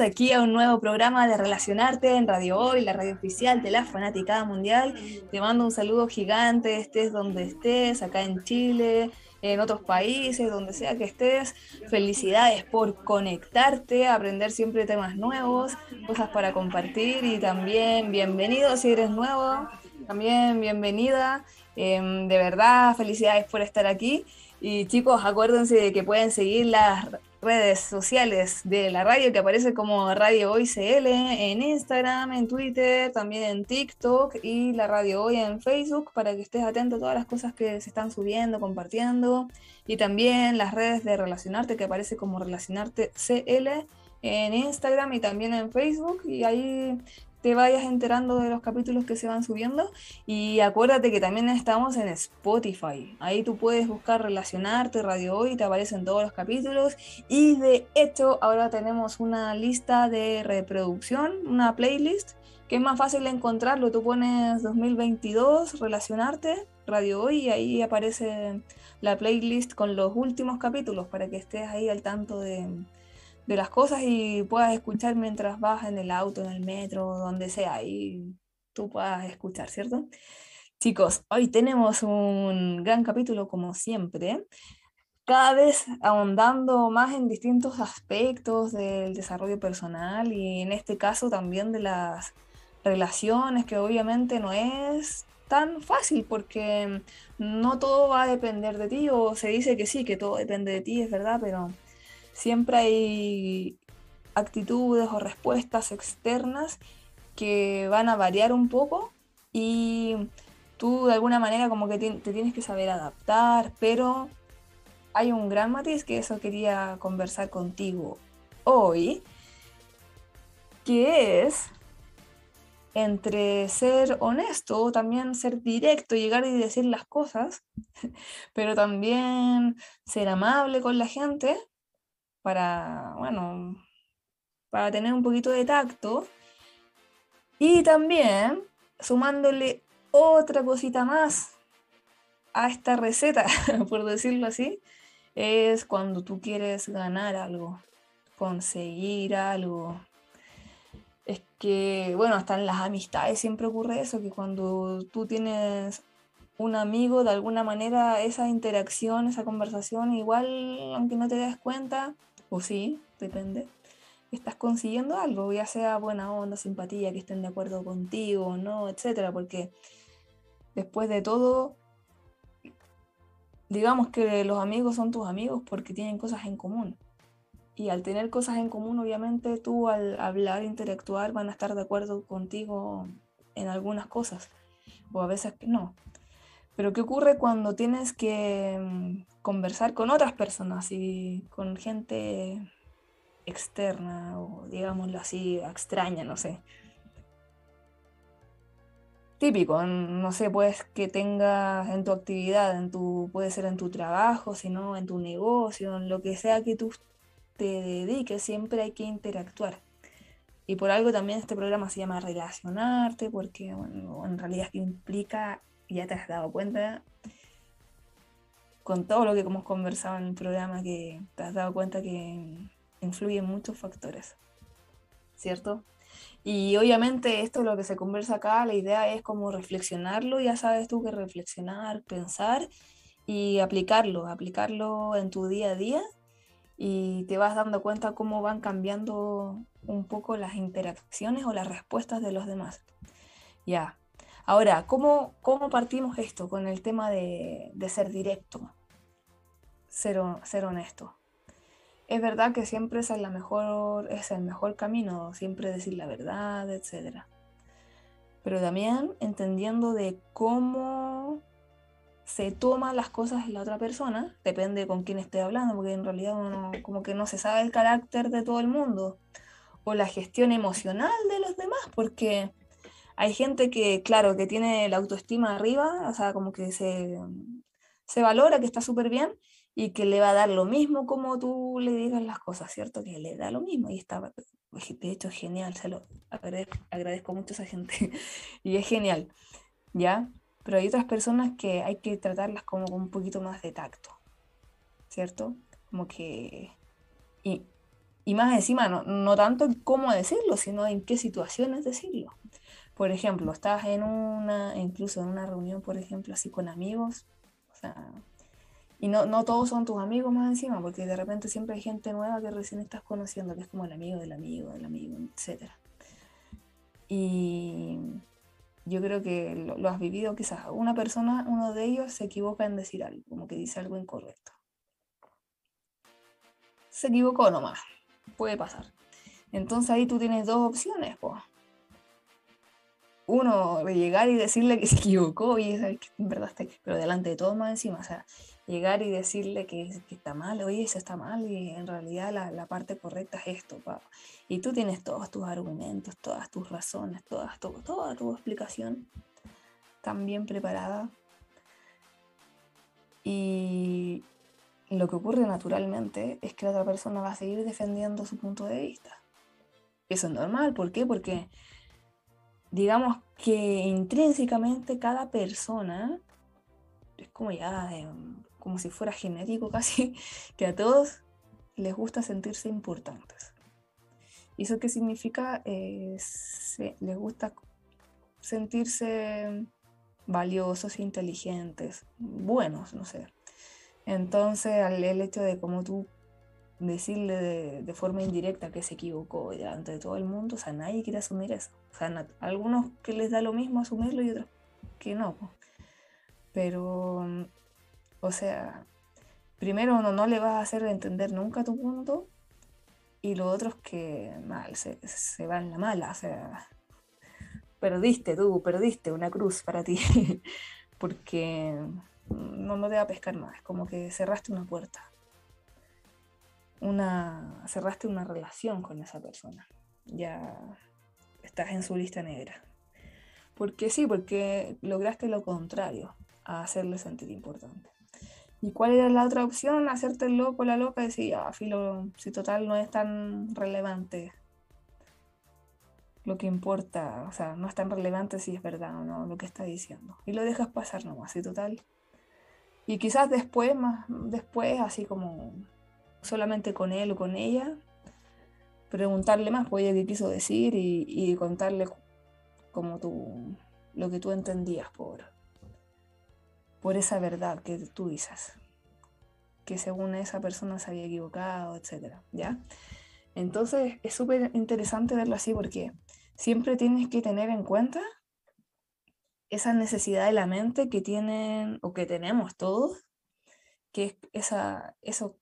Aquí a un nuevo programa de Relacionarte en Radio Hoy, la radio oficial de la Fanaticada Mundial. Te mando un saludo gigante, estés donde estés, acá en Chile, en otros países, donde sea que estés. Felicidades por conectarte, aprender siempre temas nuevos, cosas para compartir y también bienvenido si eres nuevo, también bienvenida. Em, de verdad, felicidades por estar aquí. Y chicos, acuérdense de que pueden seguir las redes sociales de la radio que aparece como Radio Hoy CL en Instagram, en Twitter, también en TikTok y la Radio Hoy en Facebook para que estés atento a todas las cosas que se están subiendo, compartiendo. Y también las redes de Relacionarte que aparece como Relacionarte CL en Instagram y también en Facebook. Y ahí te vayas enterando de los capítulos que se van subiendo. Y acuérdate que también estamos en Spotify. Ahí tú puedes buscar relacionarte, Radio Hoy, te aparecen todos los capítulos. Y de hecho, ahora tenemos una lista de reproducción, una playlist, que es más fácil de encontrarlo. Tú pones 2022, relacionarte, Radio Hoy, y ahí aparece la playlist con los últimos capítulos para que estés ahí al tanto de de las cosas y puedas escuchar mientras vas en el auto, en el metro, donde sea, y tú puedas escuchar, ¿cierto? Chicos, hoy tenemos un gran capítulo como siempre, cada vez ahondando más en distintos aspectos del desarrollo personal y en este caso también de las relaciones, que obviamente no es tan fácil porque no todo va a depender de ti o se dice que sí, que todo depende de ti, es verdad, pero siempre hay actitudes o respuestas externas que van a variar un poco y tú de alguna manera como que te, tienes que saber adaptar, pero hay un gran matiz que eso quería conversar contigo hoy, que es entre ser honesto, también ser directo, llegar y decir las cosas, pero también ser amable con la gente para, bueno, para tener un poquito de tacto. Y también sumándole otra cosita más a esta receta, por decirlo así, es cuando tú quieres ganar algo, conseguir algo. Es que, bueno, hasta en las amistades siempre ocurre eso, que cuando tú tienes un amigo, de alguna manera esa interacción, esa conversación, igual, aunque no te des cuenta, o sí, depende, estás consiguiendo algo, ya sea buena onda, simpatía, que estén de acuerdo contigo o no, etcétera, porque después de todo, digamos que los amigos son tus amigos porque tienen cosas en común. Y al tener cosas en común, obviamente tú al hablar, interactuar, van a estar de acuerdo contigo en algunas cosas, o a veces no. Pero ¿qué ocurre cuando tienes que mm, conversar con otras personas y con gente externa o digámoslo así, extraña, no sé? Típico, no sé, pues que tengas en tu actividad, en tu, puede ser en tu trabajo, sino en tu negocio, en lo que sea que tú te dediques, siempre hay que interactuar. Y por algo también este programa se llama Relacionarte, porque en realidad implica ya te has dado cuenta con todo lo que hemos conversado en el programa que te has dado cuenta que influyen muchos factores, ¿cierto? Y obviamente esto lo que se conversa acá, la idea es como reflexionarlo, ya sabes tú que reflexionar, pensar y aplicarlo, aplicarlo en tu día a día y te vas dando cuenta cómo van cambiando un poco las interacciones o las respuestas de los demás. Ya, Ahora, ¿cómo, cómo partimos esto con el tema de, ser directo, ser, ser honesto? Es verdad que siempre es, la mejor, es el mejor camino, siempre decir la verdad, etc. Pero también entendiendo de cómo se toman las cosas en la otra persona, depende con quién esté hablando, porque en realidad uno como que no se sabe el carácter de todo el mundo o la gestión emocional de los demás, porque hay gente que, claro, que tiene la autoestima arriba, o sea, como que se, se valora, que está súper bien, y que le va a dar lo mismo como tú le digas las cosas, ¿cierto? Que le da lo mismo y está, de hecho, genial, se lo agradezco, mucho a esa gente y es genial, ¿ya? Pero hay otras personas que hay que tratarlas como con un poquito más de tacto, ¿cierto? Como que... Y, y más encima, no, no tanto en cómo decirlo, sino en qué situaciones decirlo. Por ejemplo, estás en una, incluso en una reunión, por ejemplo, así con amigos, o sea, y no, no todos son tus amigos más encima, porque de repente siempre hay gente nueva que recién estás conociendo, que es como el amigo del amigo del amigo, etc. Y yo creo que lo, lo, has vivido quizás. Una persona, uno de ellos se equivoca en decir algo, como que dice algo incorrecto. Se equivocó nomás, puede pasar. Entonces ahí tú tienes dos opciones, pues uno llegar y decirle que se equivocó y en verdad está, pero delante de todo más encima, o sea, llegar y decirle que, está mal, oye, eso está mal y en realidad la, parte correcta es esto, Y tú tienes todos tus argumentos, todas tus razones, todas, todo, toda tu explicación tan bien preparada. Y lo que ocurre naturalmente es que la otra persona va a seguir defendiendo su punto de vista. Eso es normal, ¿por qué? Porque digamos que intrínsecamente cada persona es como ya, como si fuera genético casi, que a todos les gusta sentirse importantes. ¿Y eso qué significa? Eh, les gusta sentirse valiosos, inteligentes, buenos, no sé. Entonces, el hecho de como tú decirle de, forma indirecta que se equivocó delante de todo el mundo, o sea, nadie quiere asumir eso. O sea, algunos que les da lo mismo asumirlo y otros que no. Pero, o sea, primero no, no le vas a hacer entender nunca tu punto y lo otro es que mal, se, se va en la mala, o sea, perdiste tú, perdiste una cruz para ti, porque no, no te va a pescar más, como que cerraste una puerta una, cerraste una relación con esa persona. Ya estás en su lista negra. Porque sí, porque lograste lo contrario, a hacerle sentir importante. ¿Y cuál era la otra opción? Hacerte el loco, la loca, y decir, ah, filo, si total no es tan relevante lo que importa, o sea, no es tan relevante si es verdad o no lo que está diciendo. Y lo dejas pasar nomás, y total. Y quizás después, más después, así como solamente con él o con ella, preguntarle más, pues ella qué quiso decir y, contarle como tú, lo que tú entendías por, por esa verdad que tú dices, que según esa persona se había equivocado, etc. ¿ya? Entonces es súper interesante verlo así porque siempre tienes que tener en cuenta esa necesidad de la mente que tienen o que tenemos todos, que es esa, eso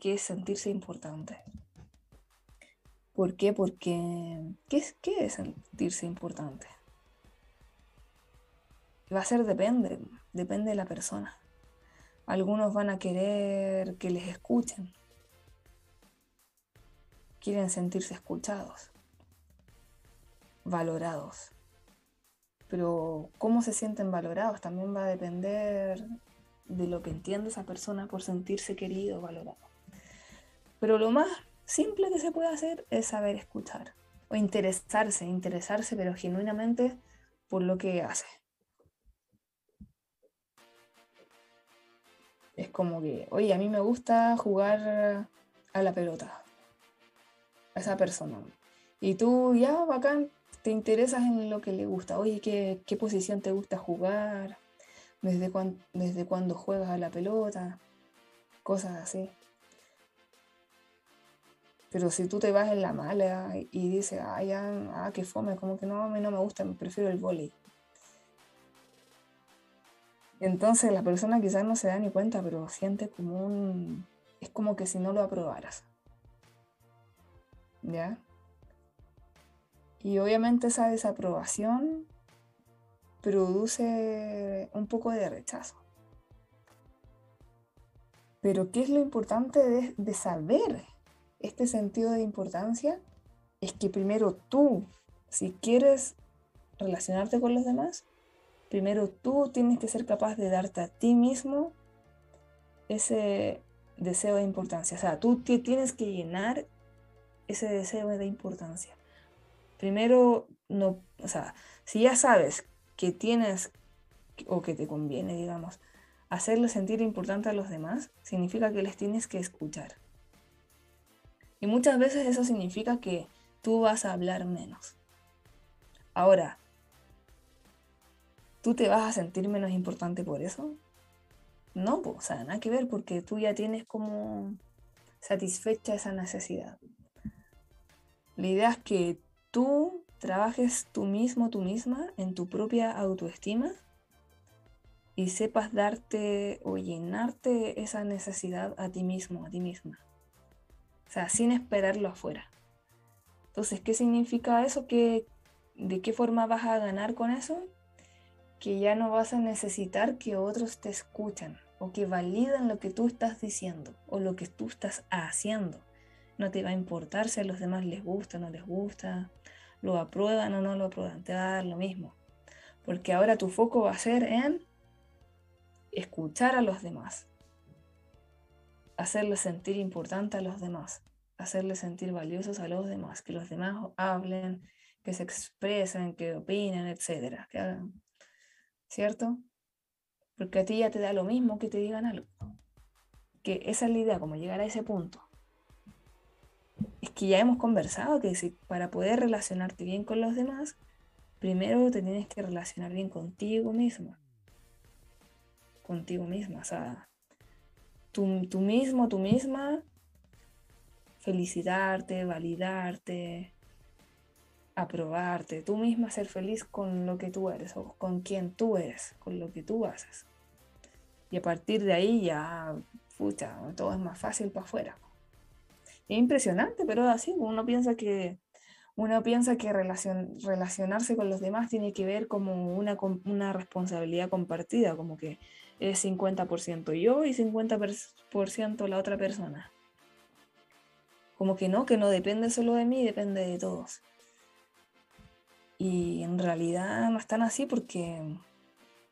que es sentirse importante. ¿Por qué? Porque, ¿qué es, qué sentirse importante? Va a ser depende, depende de la persona. Algunos van a querer que les escuchen. Quieren sentirse escuchados, valorados. Pero cómo se sienten valorados también va a depender de lo que entiende esa persona por sentirse querido, valorado. Pero lo más simple que se puede hacer es saber escuchar o interesarse, interesarse pero genuinamente por lo que hace. Es como que, oye, a mí me gusta jugar a la pelota, a esa persona. Y tú ya, bacán, te interesas en lo que le gusta. Oye, ¿qué, qué posición te gusta jugar? ¿Desde, ¿Desde cuándo juegas a la pelota? Cosas así. Pero si tú te vas en la mala y dices, ah, ya, ah, qué fome, como que no, a mí no me gusta, prefiero el boli. Entonces la persona quizás no se da ni cuenta, pero siente como un... Es como que si no lo aprobaras. ¿Ya? Y obviamente esa desaprobación produce un poco de rechazo. Pero ¿qué es lo importante de, de saber este sentido de importancia es que primero tú, si quieres relacionarte con los demás, primero tú tienes que ser capaz de darte a ti mismo ese deseo de importancia. O sea, tú tienes que llenar ese deseo de importancia. Primero, no, o sea, si ya sabes que tienes o que te conviene, digamos, hacerle sentir importante a los demás, significa que les tienes que escuchar. Y muchas veces eso significa que tú vas a hablar menos. Ahora, ¿tú te vas a sentir menos importante por eso? No, pues, o sea, nada que ver porque tú ya tienes como satisfecha esa necesidad. La idea es que tú trabajes tú mismo, tú misma, en tu propia autoestima y sepas darte o llenarte esa necesidad a ti mismo, a ti misma. O sea, sin esperarlo afuera. Entonces, ¿qué significa eso? ¿Qué, ¿De qué forma vas a ganar con eso? Que ya no vas a necesitar que otros te escuchen o que validan lo que tú estás diciendo o lo que tú estás haciendo. No te va a importar si a los demás les gusta o no les gusta, lo aprueban o no lo aprueban, te va a dar lo mismo. Porque ahora tu foco va a ser en escuchar a los demás, hacerles sentir importante a los demás, hacerles sentir valiosos a los demás, que los demás hablen, que se expresen, que opinen, etcétera, que hagan, ¿cierto? Porque a ti ya te da lo mismo que te digan algo. Que esa es la idea, como llegar a ese punto. Es que ya hemos conversado que si, para poder relacionarte bien con los demás, primero te tienes que relacionar bien contigo mismo contigo misma. O sea, tú, tú mismo, tú misma, felicitarte, validarte, aprobarte, tú misma ser feliz con lo que tú eres o con quien tú eres, con lo que tú haces. Y a partir de ahí ya, pucha, todo es más fácil para afuera. Es impresionante, pero así, uno piensa que uno piensa que relacionarse con los demás tiene que ver como una, una responsabilidad compartida, como que es 50% yo y 50% la otra persona. Como que no, que no depende solo de mí, depende de todos. Y en realidad no es tan así porque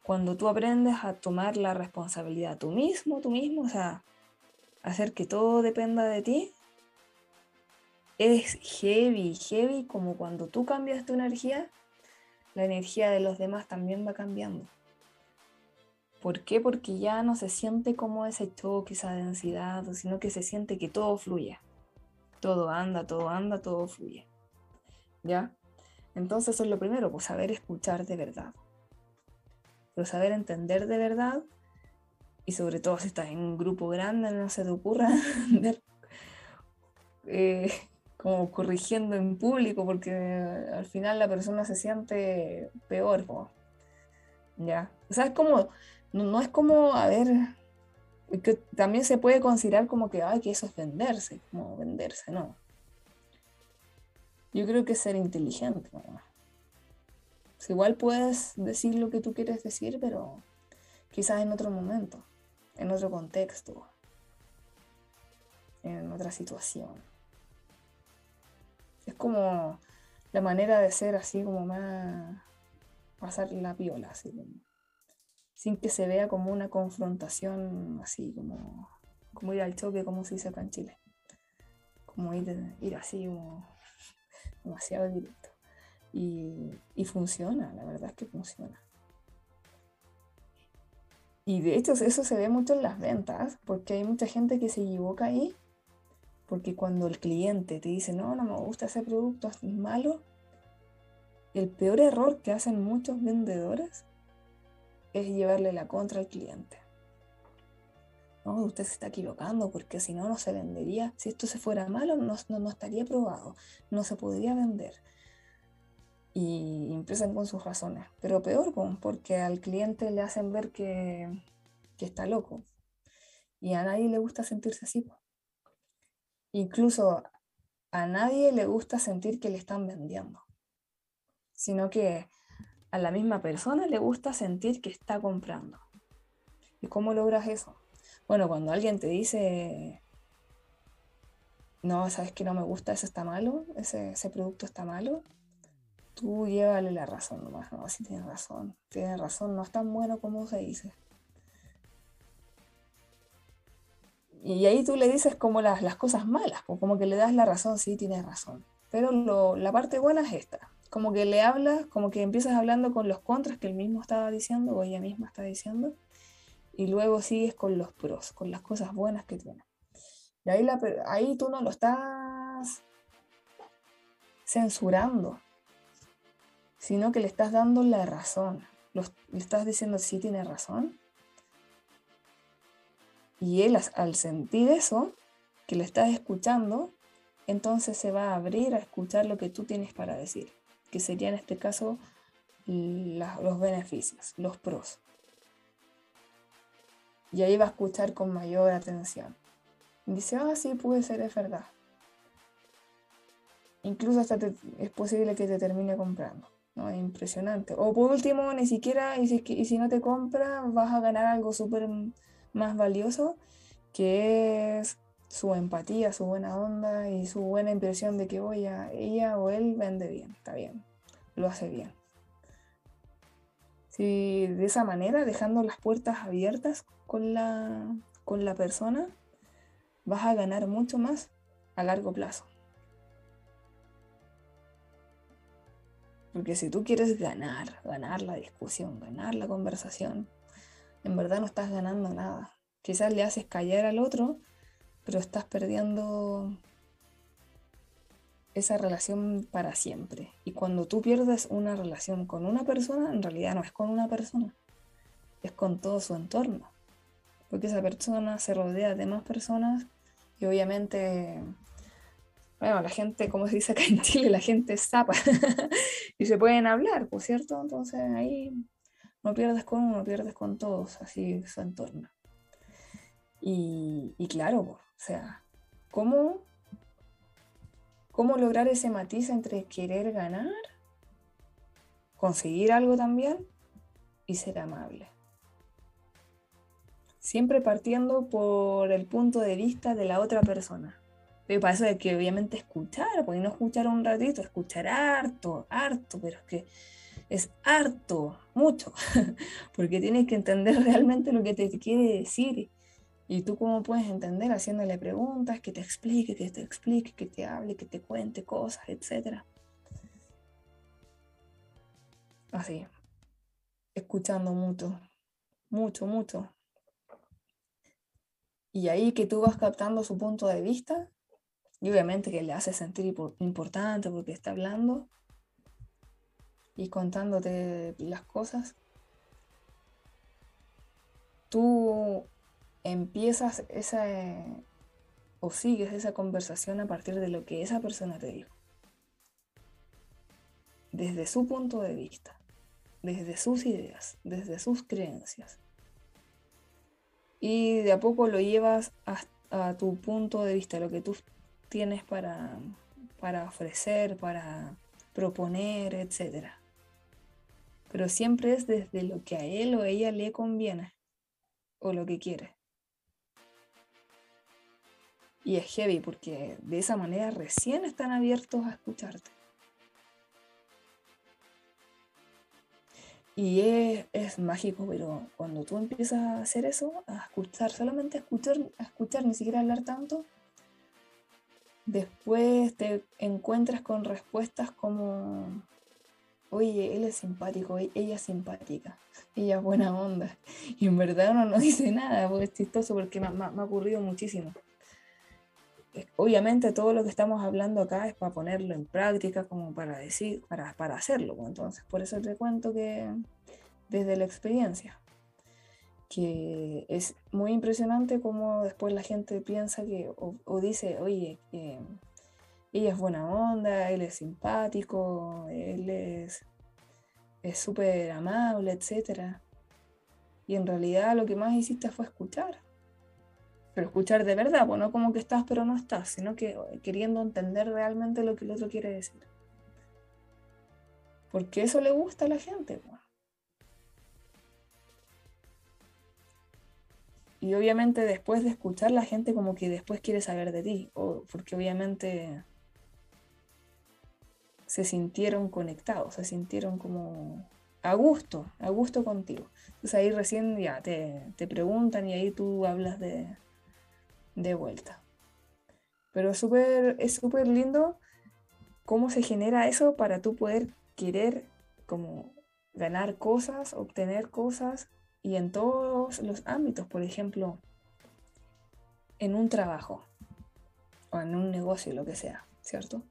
cuando tú aprendes a tomar la responsabilidad tú mismo, tú mismo, o sea, hacer que todo dependa de ti, es heavy, heavy como cuando tú cambias tu energía, la energía de los demás también va cambiando. ¿Por qué? Porque ya no se siente como ese choque, esa densidad, sino que se siente que todo fluye. Todo anda, todo anda, todo fluye. ¿Ya? Entonces eso es lo primero, pues saber escuchar de verdad. Pero saber entender de verdad, y sobre todo si estás en un grupo grande, no se te ocurra eh, como corrigiendo en público, porque al final la persona se siente peor. ¿Ya? O sea, es como no, es como, a ver, que también se puede considerar como que, ay, que eso es venderse, como venderse, no. Yo creo que es ser inteligente. igual puedes decir lo que tú quieres decir, pero quizás en otro momento, en otro contexto, en otra situación. Es como la manera de ser así como más pasar la piola, así como sin que se vea como una confrontación así, como, como ir al choque, como se dice acá en Chile. Como ir, ir así, como demasiado directo. Y, y funciona, la verdad es que funciona. Y de hecho eso se ve mucho en las ventas, porque hay mucha gente que se equivoca ahí, porque cuando el cliente te dice, no, no me gusta ese producto, es malo, el peor error que hacen muchos vendedores es llevarle la contra al cliente. No, usted se está equivocando porque si no, no se vendería. Si esto se fuera malo, no, no, estaría probado, no se podría vender. Y empiezan con sus razones. Pero peor, porque al cliente le hacen ver que, que está loco. Y a nadie le gusta sentirse así. Incluso a nadie le gusta sentir que le están vendiendo. Sino que a la misma persona le gusta sentir que está comprando. ¿Y cómo logras eso? Bueno, cuando alguien te dice, no, sabes que no me gusta, ese está malo, ese, producto está malo, tú llévale la razón nomás, no, si tienes razón, tienes razón, no es tan bueno como se dice. Y ahí tú le dices como las, las cosas malas, como que le das la razón, sí, tienes razón. Pero lo, la parte buena es esta, como que le hablas, como que empiezas hablando con los contras que él mismo estaba diciendo o ella misma está diciendo, y luego sigues con los pros, con las cosas buenas que tiene. Y ahí, la, ahí tú no lo estás censurando, sino que le estás dando la razón. le estás diciendo, sí, tiene razón. Y él al sentir eso, que le estás escuchando, entonces se va a abrir a escuchar lo que tú tienes para decir, que sería en este caso los beneficios, los pros. Y ahí va a escuchar con mayor atención. dice, ah, sí, puede ser, es verdad. Incluso hasta es posible que te termine comprando. ¿no? Es impresionante. O por último, ni siquiera, y si, y si no te compra, vas a ganar algo súper más valioso, que es su empatía, su buena onda y su buena impresión de que voy a ella o él vende bien, está bien, lo hace bien. Si de esa manera, dejando las puertas abiertas con la, con la persona, vas a ganar mucho más a largo plazo. Porque si tú quieres ganar, ganar la discusión, ganar la conversación, en verdad no estás ganando nada. Quizás le haces callar al otro, pero estás perdiendo esa relación para siempre. Y cuando tú pierdes una relación con una persona, en realidad no es con una persona, es con todo su entorno. Porque esa persona se rodea de más personas y obviamente, bueno, la gente, como se dice acá en Chile, la gente es zapa y se pueden hablar, ¿por cierto? Entonces ahí no pierdes con uno, pierdes con todos, así su entorno. Y, claro, o sea, ¿cómo, ¿cómo lograr ese matiz entre querer ganar, conseguir algo también y ser amable? Siempre partiendo por el punto de vista de la otra persona. Pero para eso hay que obviamente escuchar, porque no escuchar un ratito, escuchar harto, harto, pero es que es harto, mucho, porque tienes que entender realmente lo que te quiere decir. Y tú cómo puedes entender haciéndole preguntas, que te explique, que te explique, que te hable, que te cuente cosas, etc. Así, escuchando mucho, mucho, mucho. Y ahí que tú vas captando su punto de vista, y obviamente que le hace sentir importante porque está hablando, y contándote las cosas, tú empiezas esa o sigues esa conversación a partir de lo que esa persona te dijo. Desde su punto de vista, desde sus ideas, desde sus creencias. Y de a poco lo llevas a, tu punto de vista, lo que tú tienes para, para ofrecer, para proponer, etcétera pero siempre es desde lo que a él o ella le conviene o lo que quiere. Y es heavy porque de esa manera recién están abiertos a escucharte. Y es, es, mágico, pero cuando tú empiezas a hacer eso, a escuchar, solamente a escuchar, a escuchar, ni siquiera hablar tanto, después te encuentras con respuestas como oye, él es simpático, e-, ella es simpática, ella es buena onda. Y en verdad uno no dice nada, es chistoso porque me, ha ocurrido muchísimo. Obviamente todo lo que estamos hablando acá es para ponerlo en práctica, como para decir, para, para hacerlo. Pues, entonces, por eso te cuento que desde la experiencia, que es muy impresionante como después la gente piensa que, o, dice, oye, ella es buena onda, él es simpático, él es súper amable, etc. Y en realidad lo que más hiciste fue escuchar. Pero escuchar de verdad, pues no como que estás pero no estás, sino que queriendo entender realmente lo que el otro quiere decir. Porque eso le gusta a la gente. Pues. y obviamente después de escuchar la gente como que después quiere saber de ti, o porque obviamente se sintieron conectados, se sintieron como a gusto, a gusto contigo. Entonces ahí recién ya te, preguntan y ahí tú hablas de, de vuelta. Pero super, es súper lindo cómo se genera eso para tú poder querer como ganar cosas, obtener cosas y en todos los ámbitos, por ejemplo, en un trabajo o en un negocio, lo que sea, ¿cierto?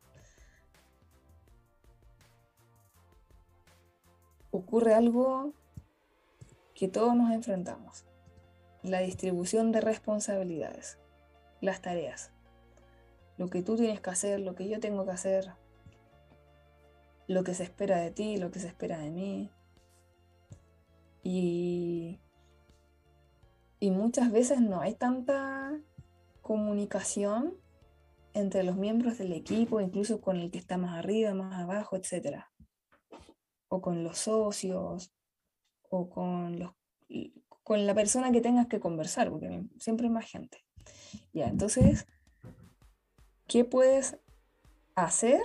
Ocurre algo que todos nos enfrentamos, la distribución de responsabilidades, las tareas, lo que tú tienes que hacer, lo que yo tengo que hacer, lo que se espera de ti, lo que se espera de mí, y, muchas veces no hay tanta comunicación entre los miembros del equipo, incluso con el que está más arriba, más abajo, etc. O con los socios, o con, los, con la persona que tengas que conversar, porque siempre hay más gente. Ya, entonces, ¿qué puedes hacer?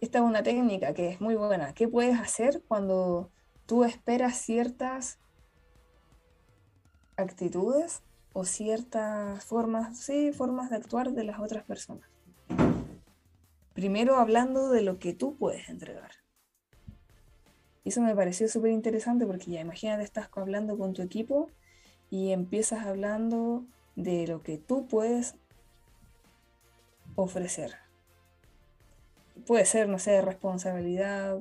Esta es una técnica que es muy buena. ¿Qué puedes hacer cuando tú esperas ciertas actitudes o ciertas formas, sí, formas de actuar de las otras personas. Primero hablando de lo que tú puedes entregar. Eso me pareció súper interesante porque ya imagínate, estás hablando con tu equipo y empiezas hablando de lo que tú puedes ofrecer. Puede ser, no sé, responsabilidad,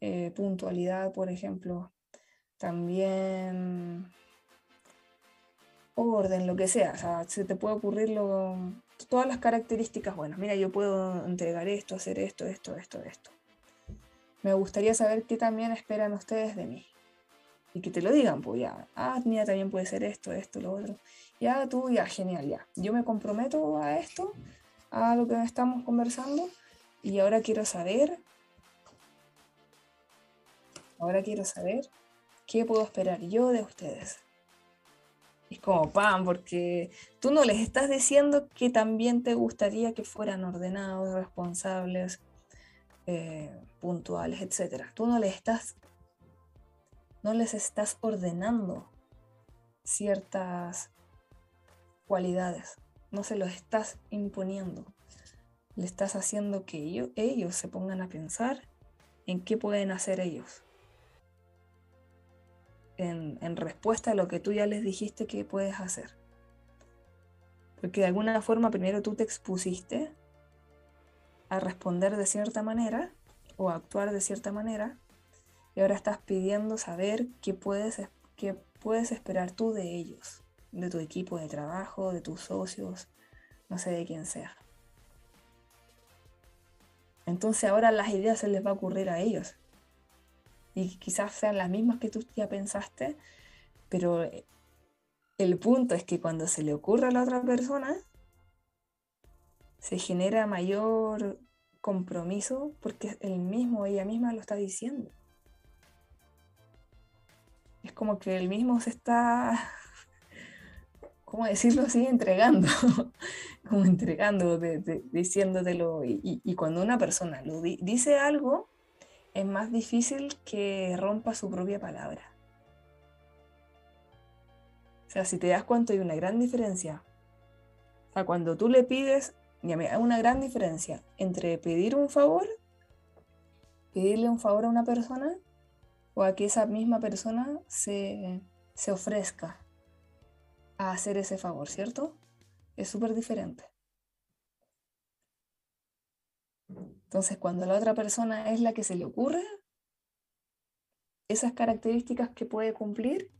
eh, puntualidad, por ejemplo, también orden, lo que sea, o sea, se te puede ocurrir lo, todas las características buenas. Mira, yo puedo entregar esto, hacer esto, esto, esto, esto. Me gustaría saber qué también esperan ustedes de mí. Y que te lo digan, pues ya, ah, mira, también puede ser esto, esto, lo otro. Ya, tú, ya, genial, ya. Yo me comprometo a esto, a lo que estamos conversando, y ahora quiero saber Ahora quiero saber qué puedo esperar yo de ustedes. Es como pan, porque tú no les estás diciendo que también te gustaría que fueran ordenados, responsables, eh, puntuales, etc. Tú no les estás, no les estás ordenando ciertas cualidades, no se los estás imponiendo. Le estás haciendo que ellos, se pongan a pensar en qué pueden hacer ellos en, respuesta a lo que tú ya les dijiste que puedes hacer. Porque de alguna forma primero tú te expusiste a responder de cierta manera o a actuar de cierta manera y ahora estás pidiendo saber qué puedes, qué puedes esperar tú de ellos, de tu equipo de trabajo, de tus socios, no sé de quién sea. Entonces ahora las ideas se les va a ocurrir a ellos y quizás sean las mismas que tú ya pensaste, pero el punto es que cuando se le ocurre a la otra persona, se genera mayor compromiso porque él mismo, ella misma lo está diciendo. Es como que él mismo se está, ¿cómo decirlo así? Entregando, como entregando, diciéndotelo. Y, cuando una persona lo dice algo, es más difícil que rompa su propia palabra. O sea, si te das cuenta hay una gran diferencia. O sea, cuando tú le pides, hay una gran diferencia entre pedir un favor, pedirle un favor a una persona, o a que esa misma persona se, se ofrezca a hacer ese favor, ¿cierto? Es súper diferente. Entonces, cuando la otra persona es la que se le ocurre, esas características que puede cumplir,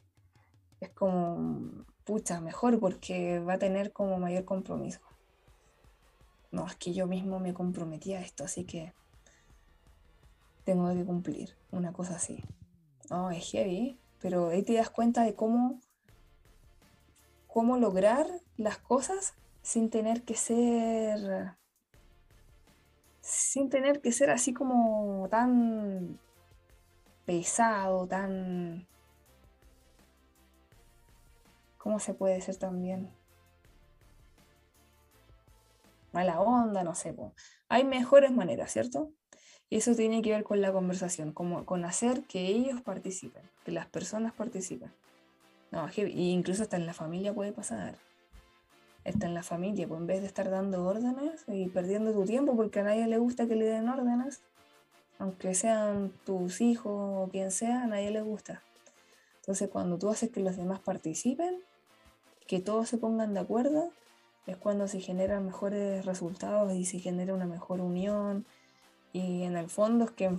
es como, pucha, mejor porque va a tener como mayor compromiso. No, es que yo mismo me comprometí a esto, así que tengo que cumplir, una cosa así. No, es heavy, pero ahí te das cuenta de cómo, cómo lograr las cosas sin tener que ser sin tener que ser así como tan pesado, tan... ¿Cómo se puede ser también? Mala onda, no sé. Hay mejores maneras, ¿cierto? Y eso tiene que ver con la conversación, con hacer que ellos participen, que las personas participen. No, incluso hasta en la familia puede pasar. Está en la familia, pues en vez de estar dando órdenes y perdiendo tu tiempo porque a nadie le gusta que le den órdenes, aunque sean tus hijos o quien sea, a nadie le gusta. Entonces cuando tú haces que los demás participen, que todos se pongan de acuerdo, es cuando se generan mejores resultados y se genera una mejor unión. Y en el fondo es que,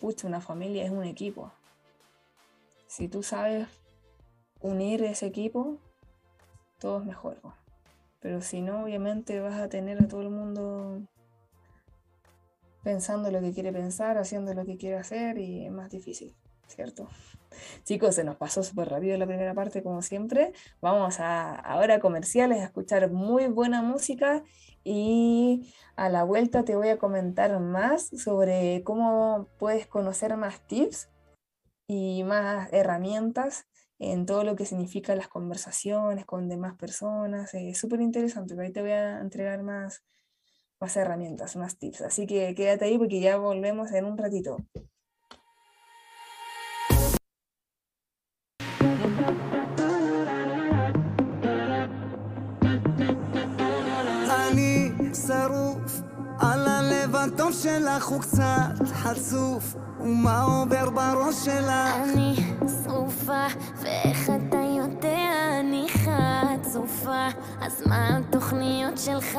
pucha, una familia es un equipo. Si tú sabes unir ese equipo, todo es mejor. Pero si no, obviamente vas a tener a todo el mundo pensando lo que quiere pensar, haciendo lo que quiere hacer y es más difícil, ¿cierto? Chicos, se nos pasó súper rápido la primera parte, como siempre. Vamos a ahora comerciales, a escuchar muy buena música y a la vuelta te voy a comentar más sobre cómo puedes conocer más tips y más herramientas en todo lo que significa las conversaciones con demás personas. Es súper interesante, pero ahí te voy a entregar más, más herramientas, más tips. Así que quédate ahí porque ya volvemos en un ratito. הלב הטוב שלך הוא קצת חצוף ומה עובר בראש שלך? אני שרופה, ואיך אתה יודע? אני חצופה אז מה התוכניות שלך?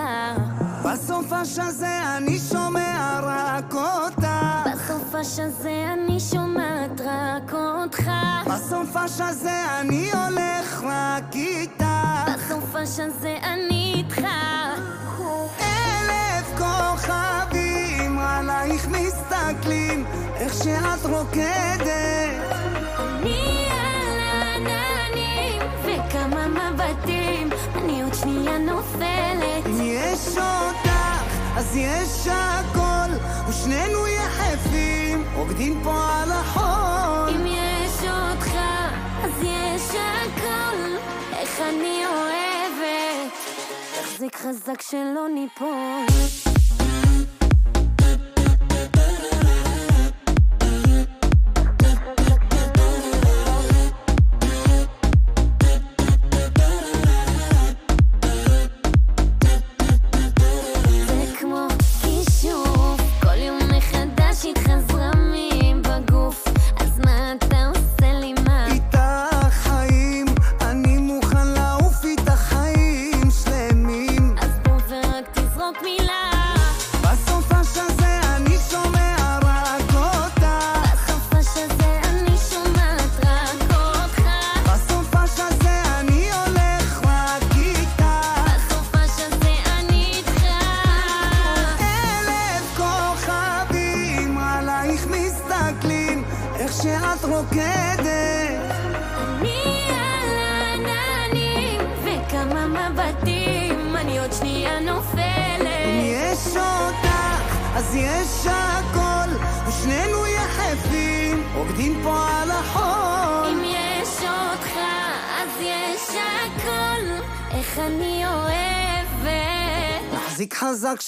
בסוף השזה אני שומע רק אותה בסוף השזה אני שומעת רק אותך. בסוף השזה אני הולך רק איתה בסוף השזה אני איתך כוכבים עלייך מסתכלים איך שאת רוקדת. אני על העננים וכמה מבטים? אני עוד שנייה נופלת. אם יש אותך אז יש הכל ושנינו יחפים רוקדים פה על החול. אם יש אותך אז יש הכל. איך אני אוהבת תחזיק חזק שלא ניפול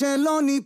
Celloni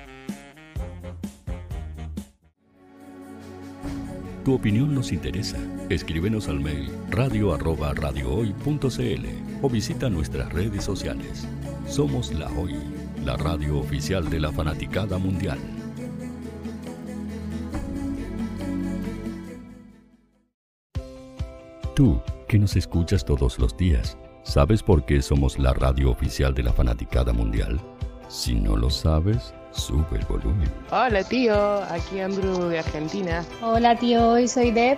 Tu opinión nos interesa. Escríbenos al mail radio o visita nuestras redes sociales. Somos La Hoy, la radio oficial de la fanaticada mundial. Tú, que nos escuchas todos los días, ¿sabes por qué somos la radio oficial de la fanaticada mundial? Si no lo sabes, sube el volumen. Hola tío, aquí Andrew de Argentina. Hola tío, hoy soy Deb.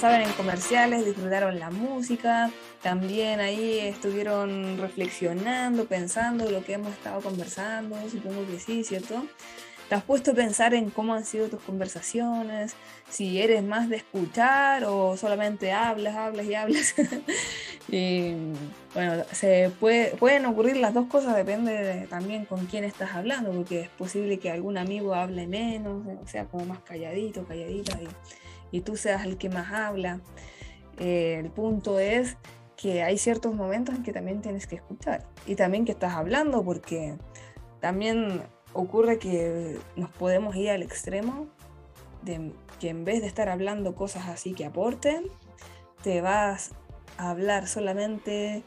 Pasaban en comerciales, disfrutaron la música, también ahí estuvieron reflexionando, pensando lo que hemos estado conversando, supongo que sí, ¿cierto? ¿Te has puesto a pensar en cómo han sido tus conversaciones? Si eres más de escuchar o solamente hablas, hablas y hablas. y bueno, se puede, pueden ocurrir las dos cosas, depende también con quién estás hablando, porque es posible que algún amigo hable menos, o sea, como más calladito, calladita. Y, y tú seas el que más habla. Eh, el punto es que hay ciertos momentos en que también tienes que escuchar y también que estás hablando porque también ocurre que nos podemos ir al extremo de que en vez de estar hablando cosas así que aporten, te vas a hablar solamente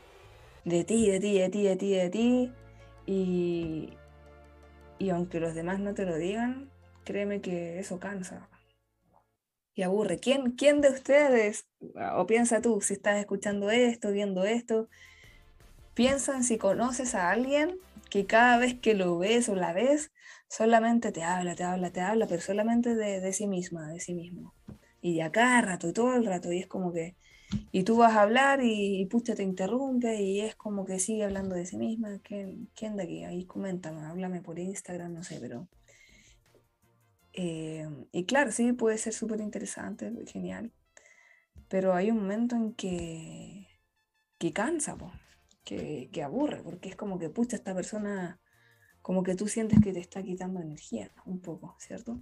de ti, de ti, de ti, de ti, de ti y, y aunque los demás no te lo digan, créeme que eso cansa y aburre. ¿Quién, ¿Quién de ustedes, o piensa tú, si estás escuchando esto, viendo esto, piensan si conoces a alguien que cada vez que lo ves o la ves, solamente te habla, te habla, te habla, pero solamente de, de sí misma, de sí mismo. Y de acá rato, todo el rato, y es como que, y tú vas a hablar y, y pucha te interrumpe y es como que sigue hablando de sí misma. ¿Quién, quién de aquí? Ahí coméntame, háblame por Instagram, no sé, pero eh, y claro, sí, puede ser súper interesante, genial, pero hay un momento en que, que cansa, que, que, aburre, porque es como que, pucha, esta persona, como que tú sientes que te está quitando energía, un poco, ¿cierto?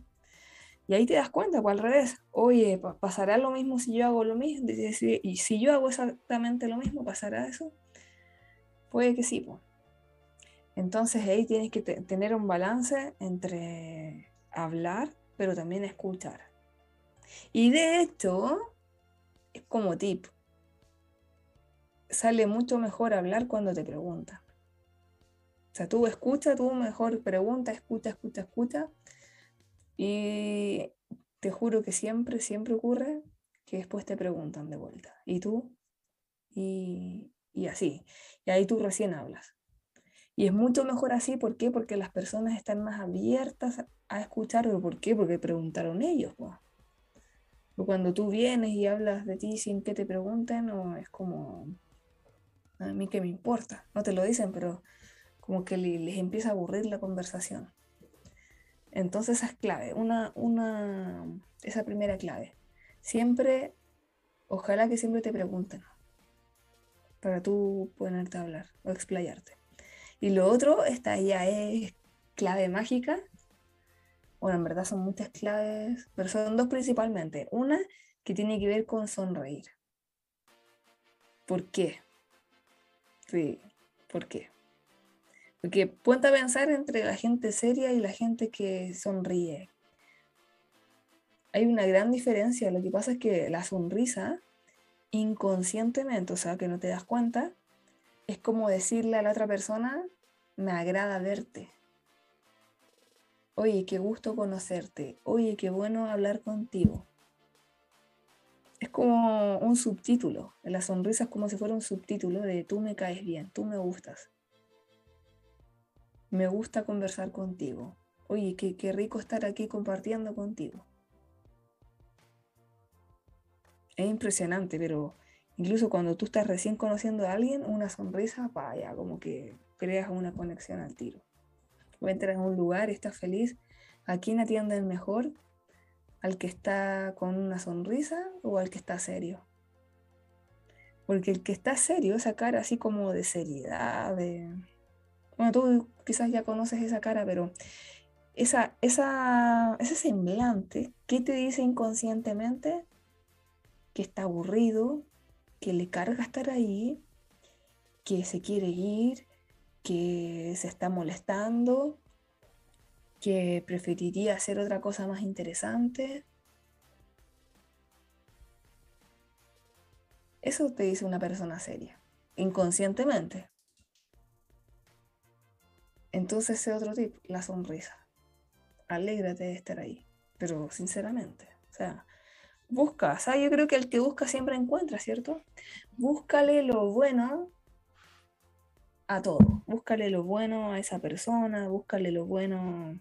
Y ahí te das cuenta, pues al revés, oye, ¿pasará lo mismo si yo hago lo mismo? Y si yo hago exactamente lo mismo, ¿pasará eso? Puede que sí, pues. Entonces ahí tienes que tener un balance entre hablar, pero también escuchar. Y de hecho, es como tip, sale mucho mejor hablar cuando te preguntan. O sea, tú escucha, tú mejor pregunta, escucha, escucha, escucha. Y te juro que siempre, siempre ocurre que después te preguntan de vuelta. ¿Y tú? Y, y así. Y ahí tú recién hablas. Y es mucho mejor así, ¿por qué? Porque las personas están más abiertas a escuchar, ¿por qué? Porque preguntaron ellos. O cuando tú vienes y hablas de ti sin que te pregunten, o es como, a mí que me importa, no te lo dicen, pero como que les empieza a aburrir la conversación. Entonces esa es clave, una, una, esa primera clave. Siempre, ojalá que siempre te pregunten para tú ponerte a hablar o explayarte. Y lo otro, esta ya es clave mágica. Bueno, en verdad son muchas claves, pero son dos principalmente. Una que tiene que ver con sonreír. ¿Por qué? Sí, ¿por qué? Porque ponte a pensar entre la gente seria y la gente que sonríe. Hay una gran diferencia. Lo que pasa es que la sonrisa, inconscientemente, o sea, que no te das cuenta, es como decirle a la otra persona, me agrada verte. Oye, qué gusto conocerte. Oye, qué bueno hablar contigo. Es como un subtítulo. La sonrisa es como si fuera un subtítulo de tú me caes bien, tú me gustas. Me gusta conversar contigo. Oye, qué, rico estar aquí compartiendo contigo. Es impresionante, pero Incluso cuando tú estás recién conociendo a alguien, una sonrisa, vaya, como que creas una conexión al tiro. O entras a un lugar y estás feliz, ¿a quién atienden mejor? ¿Al que está con una sonrisa o al que está serio? Porque el que está serio, esa cara así como de seriedad. Bueno, tú quizás ya conoces esa cara, pero esa, esa, ese semblante, ¿qué te dice inconscientemente? Que está aburrido, que le carga estar ahí, que se quiere ir, que se está molestando, que preferiría hacer otra cosa más interesante. Eso te dice una persona seria, inconscientemente. Entonces ese otro tip, la sonrisa. Alégrate de estar ahí, pero sinceramente. O sea, busca, o yo creo que el que busca siempre encuentra, ¿cierto? Búscale lo bueno a todo. Búscale lo bueno a esa persona, búscale lo bueno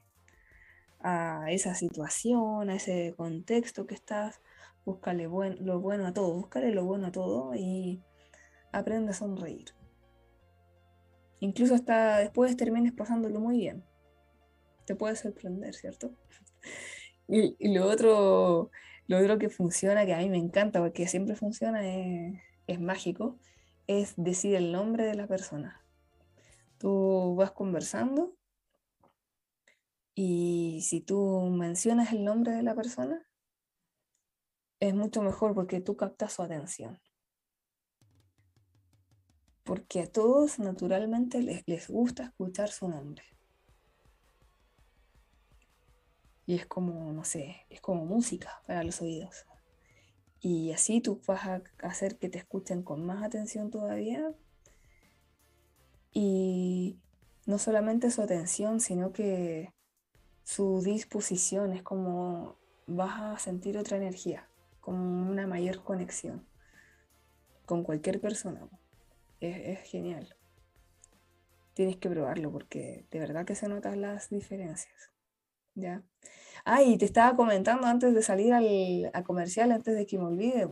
a esa situación, a ese contexto que estás, búscale lo bueno a todo, búscale lo bueno a todo y aprende a sonreír. Incluso hasta después termines pasándolo muy bien. Te puede sorprender, ¿cierto? y, lo otro, lo otro que funciona, que a mí me encanta, porque siempre funciona, es, es mágico, es decir el nombre de la persona. Tú vas conversando y si tú mencionas el nombre de la persona, es mucho mejor porque tú captas su atención. Porque a todos naturalmente les, les gusta escuchar su nombre. Y es como, no sé, es como música para los oídos. Y así tú vas a hacer que te escuchen con más atención todavía. Y no solamente su atención, sino que su disposición, es como vas a sentir otra energía, como una mayor conexión con cualquier persona. Es, genial. Tienes que probarlo porque de verdad que se notan las diferencias. ¿Ya? Ah, y te estaba comentando antes de salir al, a comercial, antes de que me olvide,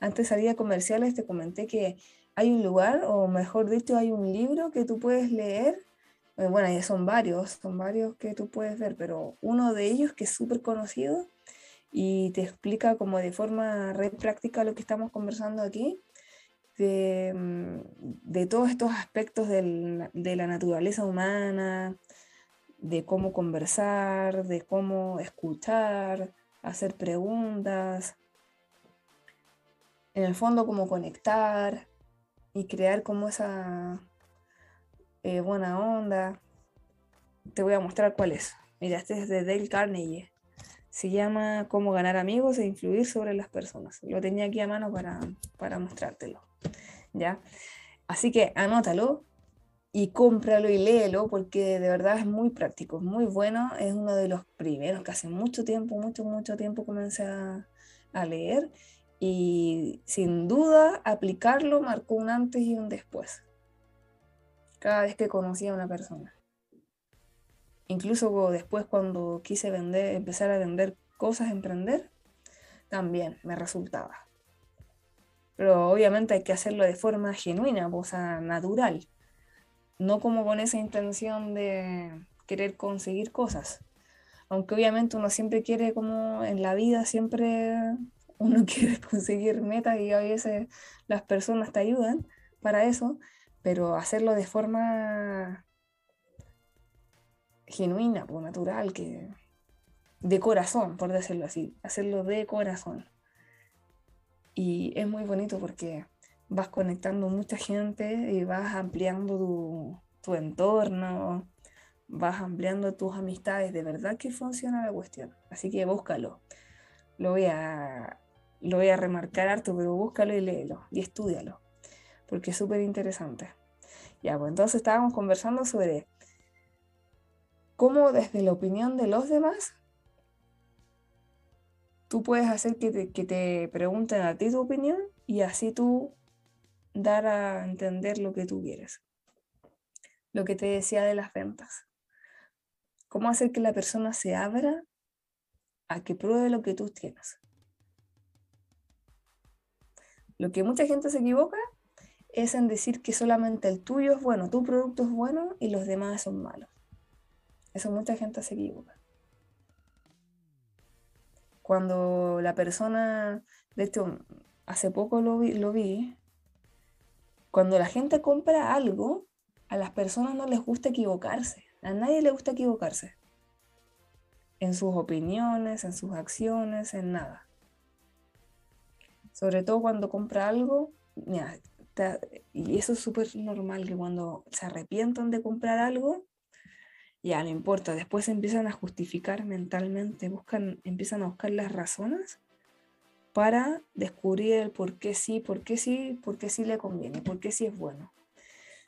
antes de salir a comerciales te comenté que hay un lugar, o mejor dicho, hay un libro que tú puedes leer. Eh, bueno, son varios, son varios que tú puedes ver, pero uno de ellos que es súper conocido y te explica como de forma re práctica lo que estamos conversando aquí, de, mm, todos estos aspectos de la naturaleza humana, de cómo conversar, de cómo escuchar, hacer preguntas, en el fondo cómo conectar y crear como esa eh, buena onda. Te voy a mostrar cuál es. Mira, este es de Dale Carnegie. Se llama Cómo ganar amigos e influir sobre las personas. Lo tenía aquí a mano para, para mostrártelo. ¿Ya? Así que anótalo y cómpralo y léelo porque de verdad es muy práctico, muy bueno. Es uno de los primeros que hace mucho tiempo, mucho, mucho tiempo comencé a, a leer y sin duda aplicarlo marcó un antes y un después cada vez que conocía a una persona. Incluso después cuando quise vender, empezar a vender cosas, emprender, también me resultaba. Pero obviamente hay que hacerlo de forma genuina, o natural. No como con esa intención de querer conseguir cosas. Aunque obviamente uno siempre quiere, como en la vida, siempre uno quiere conseguir metas y a veces las personas te ayudan para eso, pero hacerlo de forma genuina o natural, que de corazón, por decirlo así, hacerlo de corazón. Y es muy bonito porque vas conectando mucha gente y vas ampliando tu, tu entorno, vas ampliando tus amistades. De verdad que funciona la cuestión. Así que búscalo. Lo voy a, lo voy a remarcar harto, pero búscalo y léelo y estudialo porque es súper interesante. Ya, pues entonces estábamos conversando sobre cómo desde la opinión de los demás tú puedes hacer que te, que te pregunten a ti tu opinión y así tú dar a entender lo que tú quieres. Lo que te decía de las ventas. Cómo hacer que la persona se abra a que pruebe lo que tú tienes. Lo que mucha gente se equivoca es en decir que solamente el tuyo es bueno, tu producto es bueno y los demás son malos. Eso mucha gente se equivoca. Cuando la persona, de hecho, hace poco lo vi, lo vi cuando la gente compra algo, a las personas no les gusta equivocarse. A nadie le gusta equivocarse. En sus opiniones, en sus acciones, en nada. Sobre todo cuando compra algo, y eso es súper normal que cuando se arrepientan de comprar algo, ya no importa, después empiezan a justificar mentalmente, buscan, empiezan a buscar las razones para descubrir el por qué sí, por qué sí, por qué sí le conviene, por qué sí es bueno.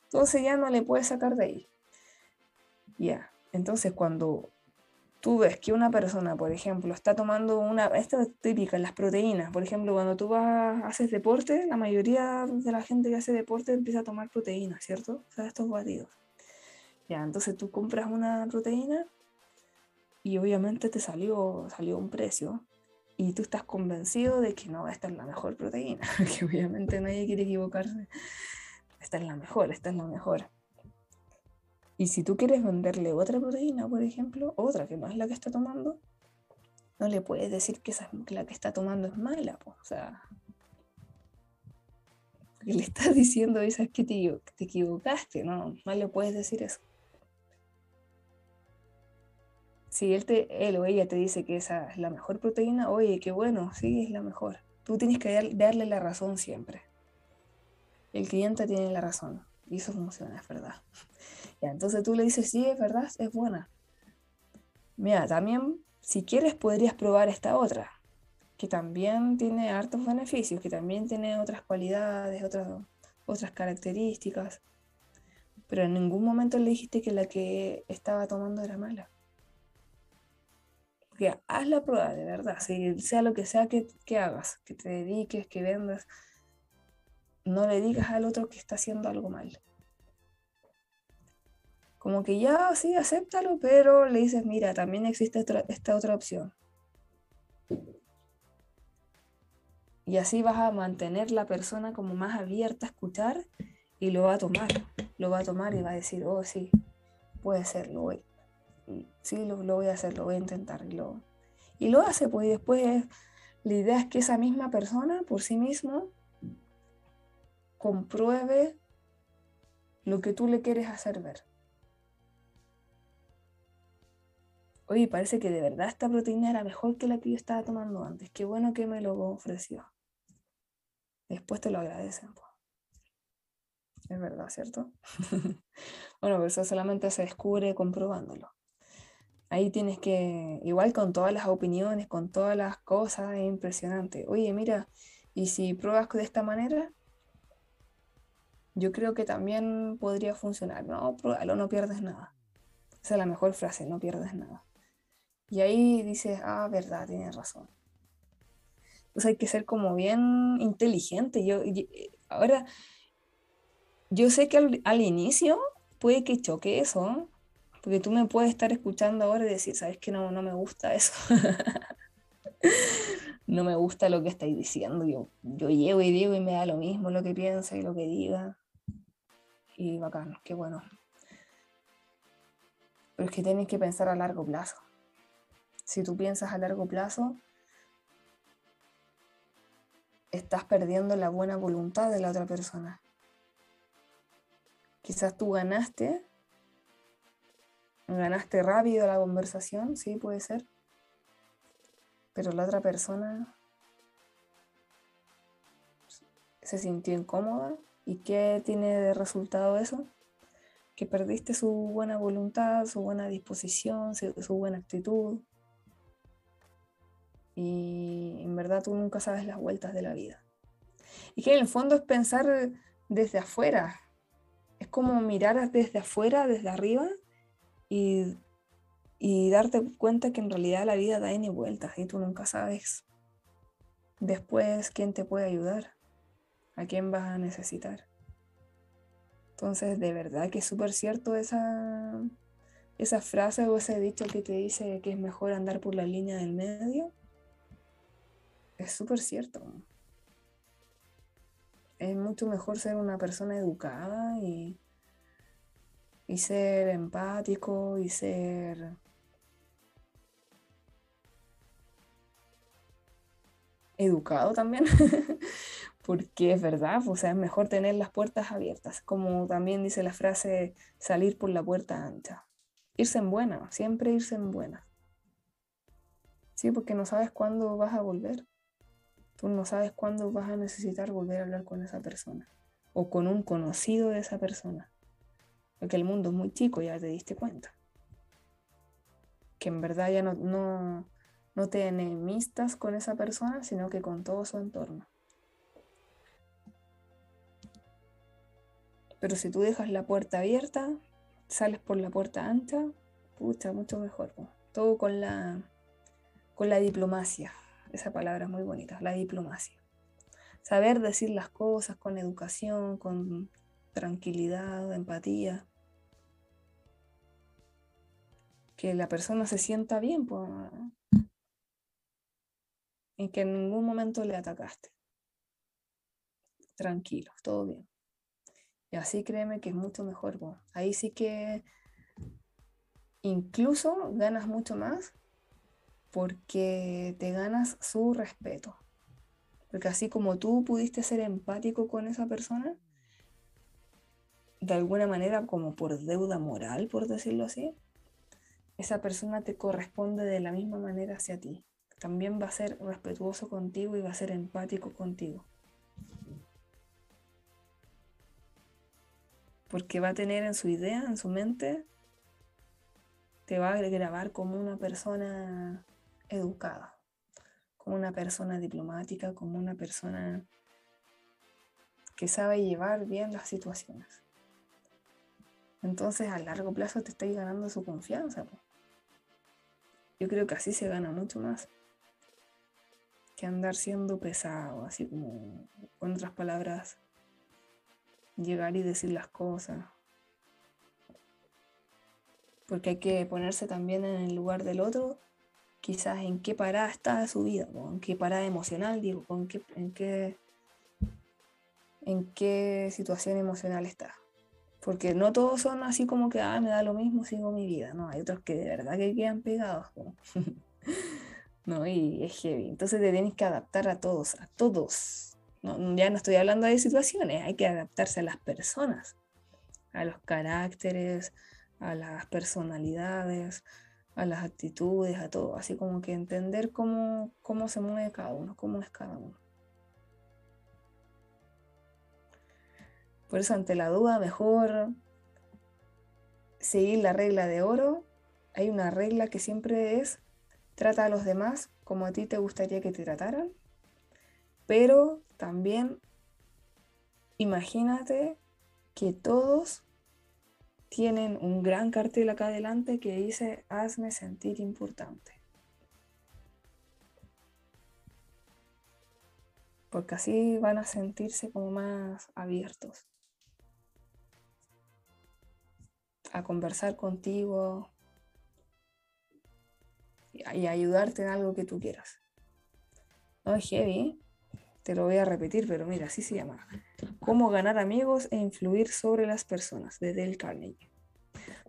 Entonces ya no le puedes sacar de ahí. Ya, entonces cuando tú ves que una persona, por ejemplo, está tomando una, esta es típica, las proteínas, por ejemplo, cuando tú vas, haces deporte, la mayoría de la gente que hace deporte empieza a tomar proteínas, ¿cierto? O sea, estos batidos. Ya, entonces tú compras una proteína y obviamente te salió, salió un precio y tú estás convencido de que no, esta es la mejor proteína, que obviamente nadie quiere equivocarse. Esta es la mejor, esta es la mejor. Y si tú quieres venderle otra proteína, por ejemplo, otra que no es la que está tomando, no le puedes decir que, esa, la que está tomando es mala, o sea, le estás diciendo esa es que te, te equivocaste, no, no le puedes decir eso. Si él, te, él o ella te dice que esa es la mejor proteína, oye, qué bueno, sí, es la mejor. Tú tienes que darle la razón siempre. El cliente tiene la razón. Y eso funciona, es verdad. Entonces tú le dices, sí, es verdad, es buena. Mira, también, si quieres, podrías probar esta otra, que también tiene hartos beneficios, que también tiene otras cualidades, otras, otras características. Pero en ningún momento le dijiste que la que estaba tomando era mala. Porque haz la prueba, de verdad, sea lo que sea que, que hagas, que te dediques, que vendas no le digas al otro que está haciendo algo mal. Como que ya, sí, acéptalo, pero le dices, mira, también existe esta otra opción. Y así vas a mantener la persona como más abierta a escuchar y lo va a tomar. Lo va a tomar y va a decir, oh, sí, puede ser, lo voy. Sí, lo, voy a hacer, lo voy a intentar. Y lo, hace, pues, y después la idea es que esa misma persona por sí mismo compruebe lo que tú le quieres hacer ver. Oye, parece que de verdad esta proteína era mejor que la que yo estaba tomando antes. Qué bueno que me lo ofreció. Después te lo agradecen. Es verdad, ¿cierto? bueno, pero eso solamente se descubre comprobándolo. Ahí tienes que, igual con todas las opiniones, con todas las cosas, es impresionante. Oye, mira, ¿y si pruebas de esta manera? yo creo que también podría funcionar. No, pruébalo, no pierdes nada. Esa es la mejor frase, no pierdes nada. Y ahí dices, ah, verdad, tienes razón. Entonces hay que ser como bien inteligente. Yo, ahora, yo sé que al, inicio puede que choque eso, porque tú me puedes estar escuchando ahora y decir, sabes que no, no me gusta eso. no me gusta lo que estáis diciendo. Yo, yo llego y digo y me da lo mismo lo que piensa y lo que diga y bacán, qué bueno. Pero es que tienes que pensar a largo plazo. Si tú piensas a largo plazo, estás perdiendo la buena voluntad de la otra persona. Quizás tú ganaste, ganaste rápido la conversación, sí, puede ser, pero la otra persona se sintió incómoda ¿Y qué tiene de resultado eso? Que perdiste su buena voluntad, su buena disposición, su, buena actitud. Y en verdad tú nunca sabes las vueltas de la vida. Y que en el fondo es pensar desde afuera. Es como mirar desde afuera, desde arriba, y, y darte cuenta que en realidad la vida da ni vueltas y tú nunca sabes después quién te puede ayudar a quién vas a necesitar. Entonces, de verdad que es súper cierto esa, esa frase o ese dicho que te dice que es mejor andar por la línea del medio. Es súper cierto. Es mucho mejor ser una persona educada y, y ser empático y ser educado también, Porque es verdad, o sea, es mejor tener las puertas abiertas, como también dice la frase salir por la puerta ancha. Irse en buena, siempre irse en buena. Sí, porque no sabes cuándo vas a volver. Tú no sabes cuándo vas a necesitar volver a hablar con esa persona o con un conocido de esa persona. Porque el mundo es muy chico, ya te diste cuenta. Que en verdad ya no, no, no te enemistas con esa persona, sino que con todo su entorno. Pero si tú dejas la puerta abierta, sales por la puerta ancha, pucha, mucho mejor. Todo con la, con la diplomacia. Esa palabra es muy bonita, la diplomacia. Saber decir las cosas con educación, con tranquilidad, empatía. Que la persona se sienta bien, pues, en que en ningún momento le atacaste. Tranquilo, todo bien. Y así créeme que es mucho mejor. Ahí sí que incluso ganas mucho más porque te ganas su respeto. Porque así como tú pudiste ser empático con esa persona, de alguna manera como por deuda moral, por decirlo así, esa persona te corresponde de la misma manera hacia ti. También va a ser respetuoso contigo y va a ser empático contigo. Porque va a tener en su idea, en su mente, te va a grabar como una persona educada como una persona diplomática, como una persona que sabe llevar bien las situaciones. Entonces a largo plazo te estáis ganando su confianza. Yo creo que así se gana mucho más que andar siendo pesado, así como, con otras palabras, llegar y decir las cosas. Porque hay que ponerse también en el lugar del otro quizás en qué parada está su vida, en qué parada emocional, digo, en qué, en qué, situación emocional está. Porque no todos son así como que, ah, me da lo mismo, sigo mi vida, no, hay otros que de verdad que quedan pegados. ¿no? y es heavy. Entonces te tienes que adaptar a todos, a todos. No, ya no estoy hablando de situaciones, hay que adaptarse a las personas, a los caracteres, a las personalidades, a las actitudes, a todo, así como que entender cómo, cómo se mueve cada uno, cómo es cada uno. Por eso ante la duda, mejor seguir la regla de oro. Hay una regla que siempre es, trata a los demás como a ti te gustaría que te trataran, pero también imagínate que todos tienen un gran cartel acá adelante que dice hazme sentir importante. Porque así van a sentirse como más abiertos a conversar contigo y ayudarte en algo que tú quieras. No es heavy, te lo voy a repetir, pero mira, así se llama. Cómo ganar amigos e influir sobre las personas, de Dale Carnegie.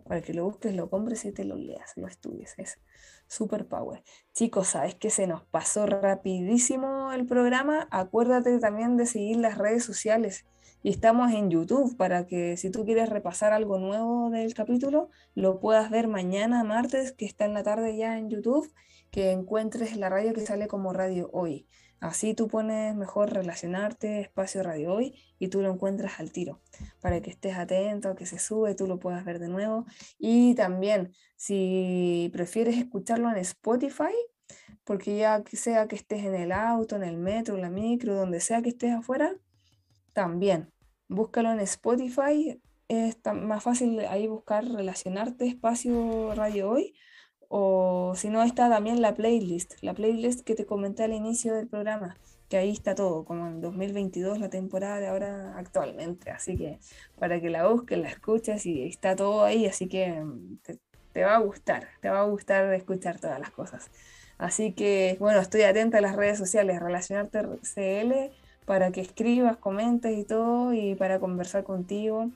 Para que lo busques, lo compres y te lo leas, lo estudies. Es super power. Chicos, ¿sabes que se nos pasó rapidísimo el programa? Acuérdate también de seguir las redes sociales. Y estamos en YouTube para que si tú quieres repasar algo nuevo del capítulo, lo puedas ver mañana, martes, que está en la tarde ya en YouTube, que encuentres la radio que sale como Radio Hoy. Así tú pones mejor relacionarte, espacio radio hoy, y tú lo encuentras al tiro, para que estés atento, que se sube, tú lo puedas ver de nuevo. Y también, si prefieres escucharlo en Spotify, porque ya sea que estés en el auto, en el metro, en la micro, donde sea que estés afuera, también, búscalo en Spotify, es más fácil ahí buscar relacionarte, espacio radio hoy, o si no, está también la playlist, la playlist que te comenté al inicio del programa, que ahí está todo, como en 2022, la temporada de ahora actualmente. Así que para que la busques, la escuches y está todo ahí, así que mm, te, va a gustar, te va a gustar escuchar todas las cosas. Así que, bueno, estoy atenta a las redes sociales, relacionarte CL, para que escribas, comentes y todo, y para conversar contigo.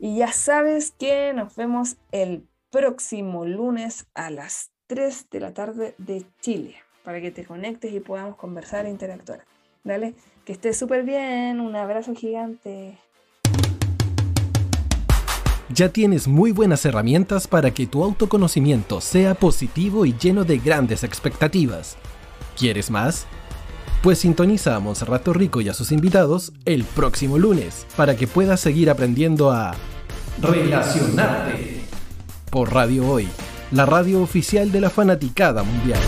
Y ya sabes que nos vemos el próximo lunes a las 3 de la tarde de Chile, para que te conectes y podamos conversar e interactuar. Dale, que estés súper bien, un abrazo gigante. Ya tienes muy buenas herramientas para que tu autoconocimiento sea positivo y lleno de grandes expectativas. ¿Quieres más? Pues sintoniza a Monserrato Rico y a sus invitados el próximo lunes para que puedas seguir aprendiendo a relacionarte por Radio Hoy, la radio oficial de la fanaticada mundial.